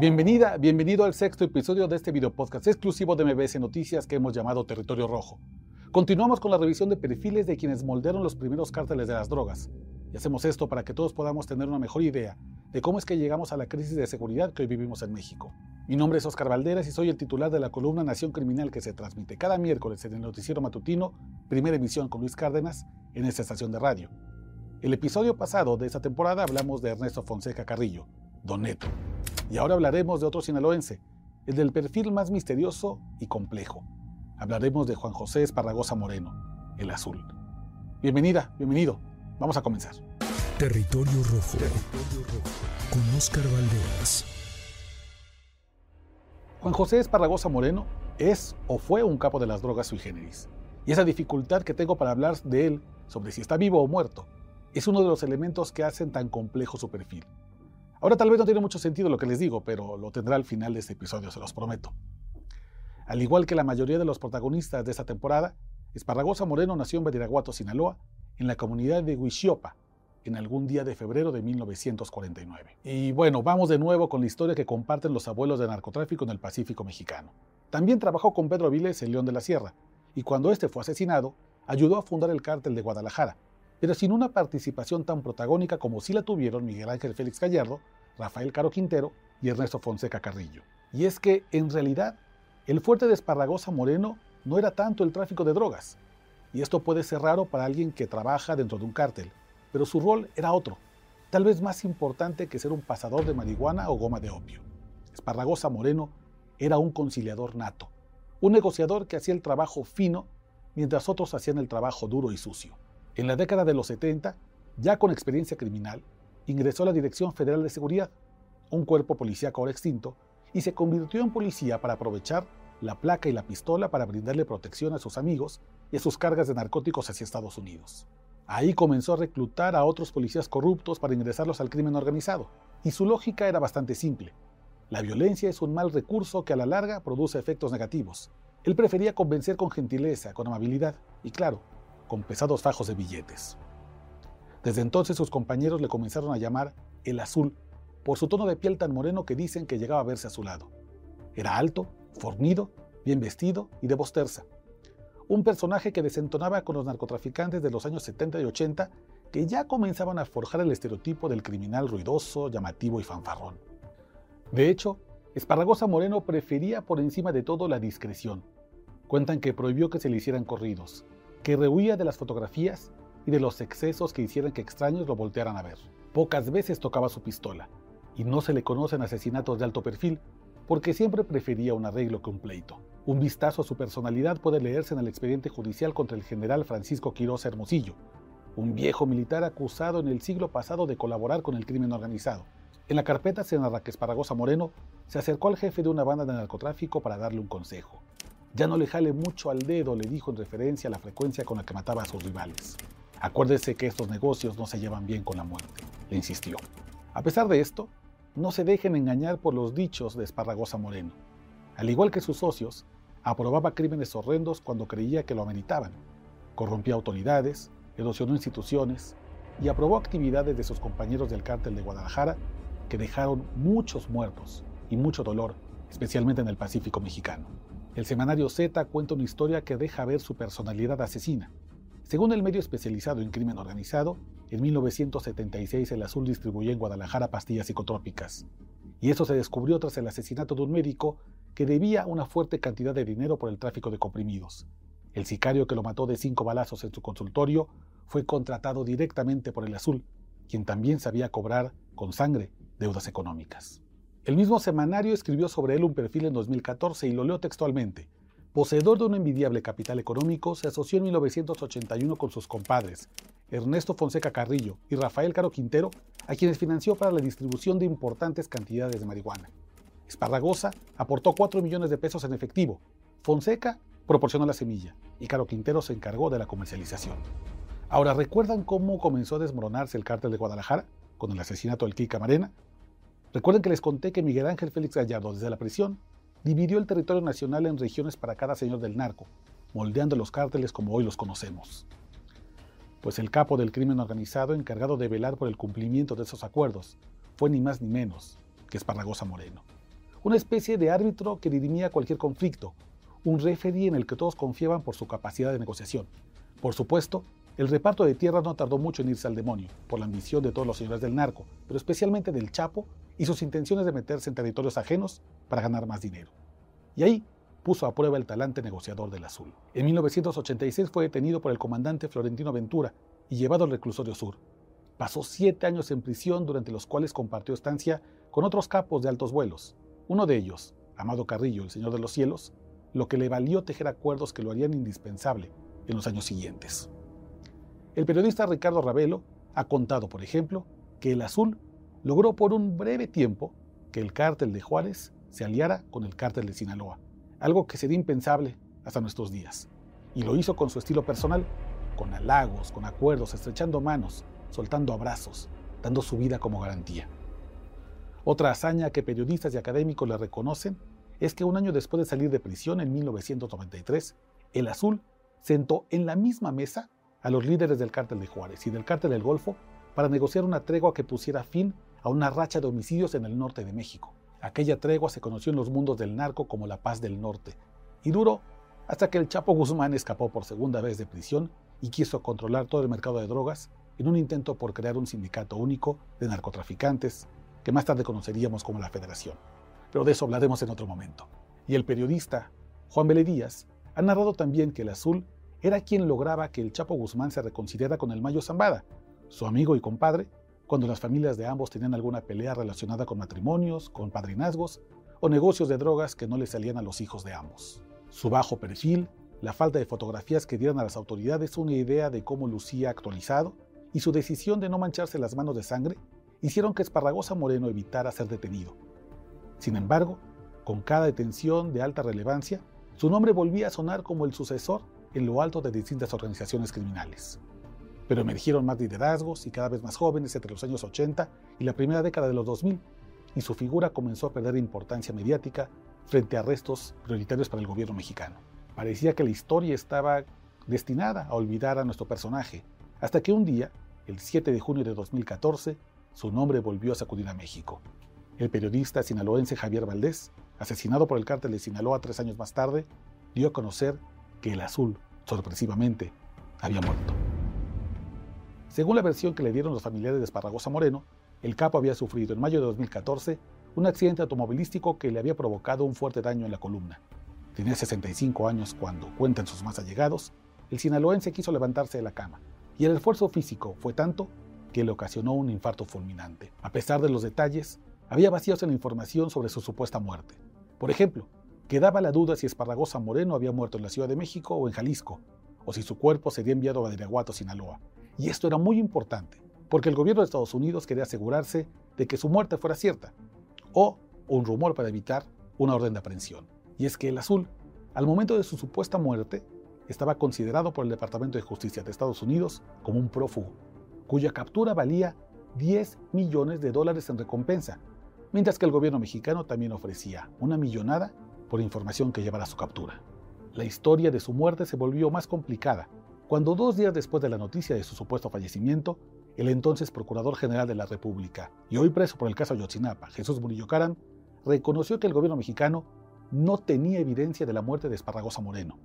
Bienvenida, bienvenido al sexto episodio de este video podcast exclusivo de MBS Noticias que hemos llamado Territorio Rojo. Continuamos con la revisión de perfiles de quienes moldearon los primeros cárteles de las drogas. Y hacemos esto para que todos podamos tener una mejor idea de cómo es que llegamos a la crisis de seguridad que hoy vivimos en México. Mi nombre es Oscar Valderas y soy el titular de la columna Nación Criminal que se transmite cada miércoles en el noticiero matutino, primera emisión con Luis Cárdenas, en esta estación de radio. El episodio pasado de esta temporada hablamos de Ernesto Fonseca Carrillo, Don Neto. Y ahora hablaremos de otro sinaloense, el del perfil más misterioso y complejo. Hablaremos de Juan José Esparragosa Moreno, el azul. Bienvenida, bienvenido. Vamos a comenzar. Territorio Rojo. Con Oscar Valderas. Juan José Esparragosa Moreno es o fue un capo de las drogas sui generis. Y esa dificultad que tengo para hablar de él sobre si está vivo o muerto es uno de los elementos que hacen tan complejo su perfil. Ahora tal vez no tiene mucho sentido lo que les digo, pero lo tendrá al final de este episodio, se los prometo. Al igual que la mayoría de los protagonistas de esta temporada, Esparragosa Moreno nació en Badiraguato, Sinaloa, en la comunidad de Huixiopa, en algún día de febrero de 1949. Y bueno, vamos de nuevo con la historia que comparten los abuelos de narcotráfico en el Pacífico mexicano. También trabajó con Pedro Viles en León de la Sierra, y cuando este fue asesinado, ayudó a fundar el cártel de Guadalajara, pero sin una participación tan protagónica como sí la tuvieron Miguel Ángel Félix Gallardo, Rafael Caro Quintero y Ernesto Fonseca Carrillo. Y es que, en realidad, el fuerte de Esparragosa Moreno no era tanto el tráfico de drogas, y esto puede ser raro para alguien que trabaja dentro de un cártel, pero su rol era otro, tal vez más importante que ser un pasador de marihuana o goma de opio. Esparragosa Moreno era un conciliador nato, un negociador que hacía el trabajo fino mientras otros hacían el trabajo duro y sucio. En la década de los 70, ya con experiencia criminal, ingresó a la Dirección Federal de Seguridad, un cuerpo policíaco ahora extinto, y se convirtió en policía para aprovechar la placa y la pistola para brindarle protección a sus amigos y a sus cargas de narcóticos hacia Estados Unidos. Ahí comenzó a reclutar a otros policías corruptos para ingresarlos al crimen organizado, y su lógica era bastante simple. La violencia es un mal recurso que a la larga produce efectos negativos. Él prefería convencer con gentileza, con amabilidad y, claro, con pesados fajos de billetes. Desde entonces sus compañeros le comenzaron a llamar el azul por su tono de piel tan moreno que dicen que llegaba a verse a su lado. Era alto, fornido, bien vestido y de voz. Un personaje que desentonaba con los narcotraficantes de los años 70 y 80 que ya comenzaban a forjar el estereotipo del criminal ruidoso, llamativo y fanfarrón. De hecho, Esparragosa Moreno prefería por encima de todo la discreción. Cuentan que prohibió que se le hicieran corridos, que rehuía de las fotografías y de los excesos que hicieran que extraños lo voltearan a ver. Pocas veces tocaba su pistola, y no se le conocen asesinatos de alto perfil, porque siempre prefería un arreglo que un pleito. Un vistazo a su personalidad puede leerse en el expediente judicial contra el general Francisco Quiroz Hermosillo, un viejo militar acusado en el siglo pasado de colaborar con el crimen organizado. En la carpeta se narra que Esparagosa Moreno se acercó al jefe de una banda de narcotráfico para darle un consejo. Ya no le jale mucho al dedo, le dijo en referencia a la frecuencia con la que mataba a sus rivales. Acuérdese que estos negocios no se llevan bien con la muerte, le insistió. A pesar de esto, no se dejen engañar por los dichos de Esparragosa Moreno. Al igual que sus socios, aprobaba crímenes horrendos cuando creía que lo ameritaban. Corrompía autoridades, erosionó instituciones y aprobó actividades de sus compañeros del cártel de Guadalajara que dejaron muchos muertos y mucho dolor, especialmente en el Pacífico mexicano. El semanario Z cuenta una historia que deja ver su personalidad asesina. Según el medio especializado en crimen organizado, en 1976 el Azul distribuyó en Guadalajara pastillas psicotrópicas. Y eso se descubrió tras el asesinato de un médico que debía una fuerte cantidad de dinero por el tráfico de comprimidos. El sicario que lo mató de cinco balazos en su consultorio fue contratado directamente por el Azul, quien también sabía cobrar con sangre deudas económicas. El mismo semanario escribió sobre él un perfil en 2014 y lo leo textualmente. Poseedor de un envidiable capital económico, se asoció en 1981 con sus compadres, Ernesto Fonseca Carrillo y Rafael Caro Quintero, a quienes financió para la distribución de importantes cantidades de marihuana. Esparragosa aportó 4 millones de pesos en efectivo. Fonseca proporcionó la semilla y Caro Quintero se encargó de la comercialización. Ahora, ¿recuerdan cómo comenzó a desmoronarse el cártel de Guadalajara con el asesinato del Kika Marena? Recuerden que les conté que Miguel Ángel Félix Gallardo, desde la prisión, dividió el territorio nacional en regiones para cada señor del narco, moldeando los cárteles como hoy los conocemos. Pues el capo del crimen organizado encargado de velar por el cumplimiento de esos acuerdos fue ni más ni menos que Esparragosa Moreno. una especie de árbitro que dirimía cualquier conflicto, un referee en el que todos confiaban por su capacidad de negociación. Por supuesto, el reparto de tierras no tardó mucho en irse al demonio, por la ambición de todos los señores del narco, pero especialmente del Chapo y sus intenciones de meterse en territorios ajenos para ganar más dinero. Y ahí puso a prueba el talante negociador del Azul. En 1986 fue detenido por el comandante Florentino Ventura y llevado al reclusorio sur. Pasó siete años en prisión durante los cuales compartió estancia con otros capos de altos vuelos. Uno de ellos, Amado Carrillo, el Señor de los Cielos, lo que le valió tejer acuerdos que lo harían indispensable en los años siguientes. El periodista Ricardo Ravelo ha contado, por ejemplo, que el Azul logró por un breve tiempo que el cártel de Juárez se aliara con el cártel de Sinaloa, algo que sería impensable hasta nuestros días. Y lo hizo con su estilo personal, con halagos, con acuerdos, estrechando manos, soltando abrazos, dando su vida como garantía. Otra hazaña que periodistas y académicos le reconocen es que un año después de salir de prisión en 1993, el Azul sentó en la misma mesa a los líderes del cártel de Juárez y del cártel del Golfo para negociar una tregua que pusiera fin a una racha de homicidios en el norte de México. Aquella tregua se conoció en los mundos del narco como la paz del norte y duró hasta que el Chapo Guzmán escapó por segunda vez de prisión y quiso controlar todo el mercado de drogas en un intento por crear un sindicato único de narcotraficantes que más tarde conoceríamos como la Federación. Pero de eso hablaremos en otro momento. Y el periodista Juan Vélez ha narrado también que el azul era quien lograba que el Chapo Guzmán se reconciliara con el Mayo Zambada, su amigo y compadre, cuando las familias de ambos tenían alguna pelea relacionada con matrimonios, con padrinazgos o negocios de drogas que no le salían a los hijos de ambos. Su bajo perfil, la falta de fotografías que dieran a las autoridades una idea de cómo lucía actualizado y su decisión de no mancharse las manos de sangre hicieron que Esparragosa Moreno evitara ser detenido. Sin embargo, con cada detención de alta relevancia, su nombre volvía a sonar como el sucesor en lo alto de distintas organizaciones criminales. Pero emergieron más liderazgos y cada vez más jóvenes entre los años 80 y la primera década de los 2000, y su figura comenzó a perder importancia mediática frente a arrestos prioritarios para el gobierno mexicano. Parecía que la historia estaba destinada a olvidar a nuestro personaje, hasta que un día, el 7 de junio de 2014, su nombre volvió a sacudir a México. El periodista sinaloense Javier Valdés, asesinado por el cártel de Sinaloa tres años más tarde, dio a conocer que el azul, sorpresivamente, había muerto. Según la versión que le dieron los familiares de Esparragosa Moreno, el capo había sufrido en mayo de 2014 un accidente automovilístico que le había provocado un fuerte daño en la columna. Tenía 65 años cuando, cuentan sus más allegados, el sinaloense quiso levantarse de la cama, y el esfuerzo físico fue tanto que le ocasionó un infarto fulminante. A pesar de los detalles, había vacíos en la información sobre su supuesta muerte. Por ejemplo, quedaba la duda si Esparragosa Moreno había muerto en la Ciudad de México o en Jalisco, o si su cuerpo sería enviado a Badiraguato, Sinaloa. Y esto era muy importante, porque el gobierno de Estados Unidos quería asegurarse de que su muerte fuera cierta, o un rumor para evitar una orden de aprehensión. Y es que el azul, al momento de su supuesta muerte, estaba considerado por el Departamento de Justicia de Estados Unidos como un prófugo, cuya captura valía 10 millones de dólares en recompensa, mientras que el gobierno mexicano también ofrecía una millonada por información que llevara a su captura. La historia de su muerte se volvió más complicada cuando dos días después de la noticia de su supuesto fallecimiento, el entonces Procurador General de la República y hoy preso por el caso Ayotzinapa, Jesús Murillo Caram, reconoció que el gobierno mexicano no tenía evidencia de la muerte de Esparragosa Moreno.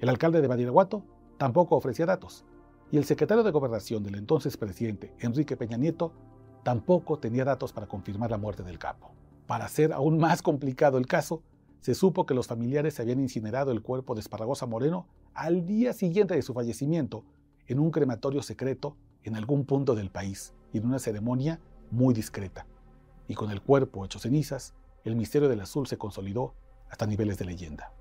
El alcalde de Badiraguato tampoco ofrecía datos, y el secretario de Gobernación del entonces presidente, Enrique Peña Nieto, tampoco tenía datos para confirmar la muerte del capo. Para hacer aún más complicado el caso, se supo que los familiares habían incinerado el cuerpo de Esparragosa Moreno al día siguiente de su fallecimiento en un crematorio secreto en algún punto del país y en una ceremonia muy discreta. Y con el cuerpo hecho cenizas, el misterio del azul se consolidó hasta niveles de leyenda.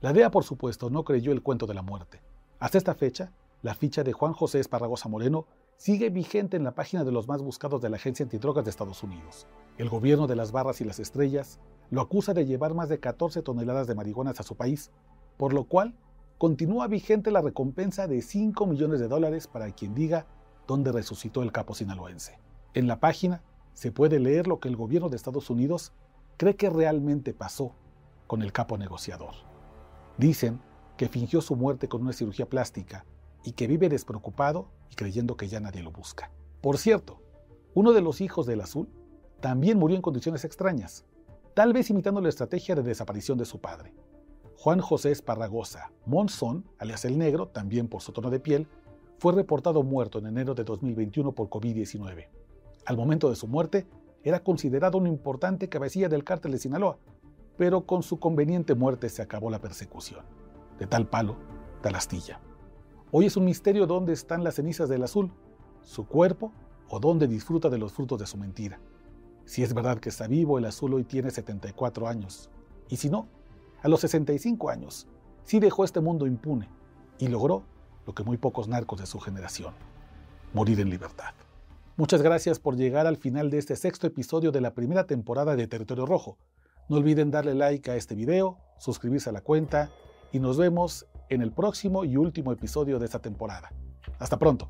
La DEA, por supuesto, no creyó el cuento de la muerte. Hasta esta fecha, la ficha de Juan José Esparragosa Moreno sigue vigente en la página de los más buscados de la Agencia Antidrogas de Estados Unidos. El gobierno de las barras y las estrellas lo acusa de llevar más de 14 toneladas de marihuana a su país, por lo cual continúa vigente la recompensa de 5 millones de dólares para quien diga dónde resucitó el capo sinaloense. En la página se puede leer lo que el gobierno de Estados Unidos cree que realmente pasó con el capo negociador. Dicen que fingió su muerte con una cirugía plástica y que vive despreocupado y creyendo que ya nadie lo busca. Por cierto, uno de los hijos del azul también murió en condiciones extrañas, tal vez imitando la estrategia de desaparición de su padre. Juan José Esparragosa Monzón, alias el Negro, también por su tono de piel, fue reportado muerto en enero de 2021 por COVID-19. Al momento de su muerte, era considerado un importante cabecilla del cártel de Sinaloa, pero con su conveniente muerte se acabó la persecución. De tal palo, tal astilla. Hoy es un misterio dónde están las cenizas del azul, su cuerpo o dónde disfruta de los frutos de su mentira. Si es verdad que está vivo, el azul hoy tiene 74 años. Y si no, a los 65 años, sí dejó este mundo impune y logró lo que muy pocos narcos de su generación, morir en libertad. Muchas gracias por llegar al final de este sexto episodio de la primera temporada de Territorio Rojo. No olviden darle like a este video, suscribirse a la cuenta y nos vemos en el próximo y último episodio de esta temporada. Hasta pronto.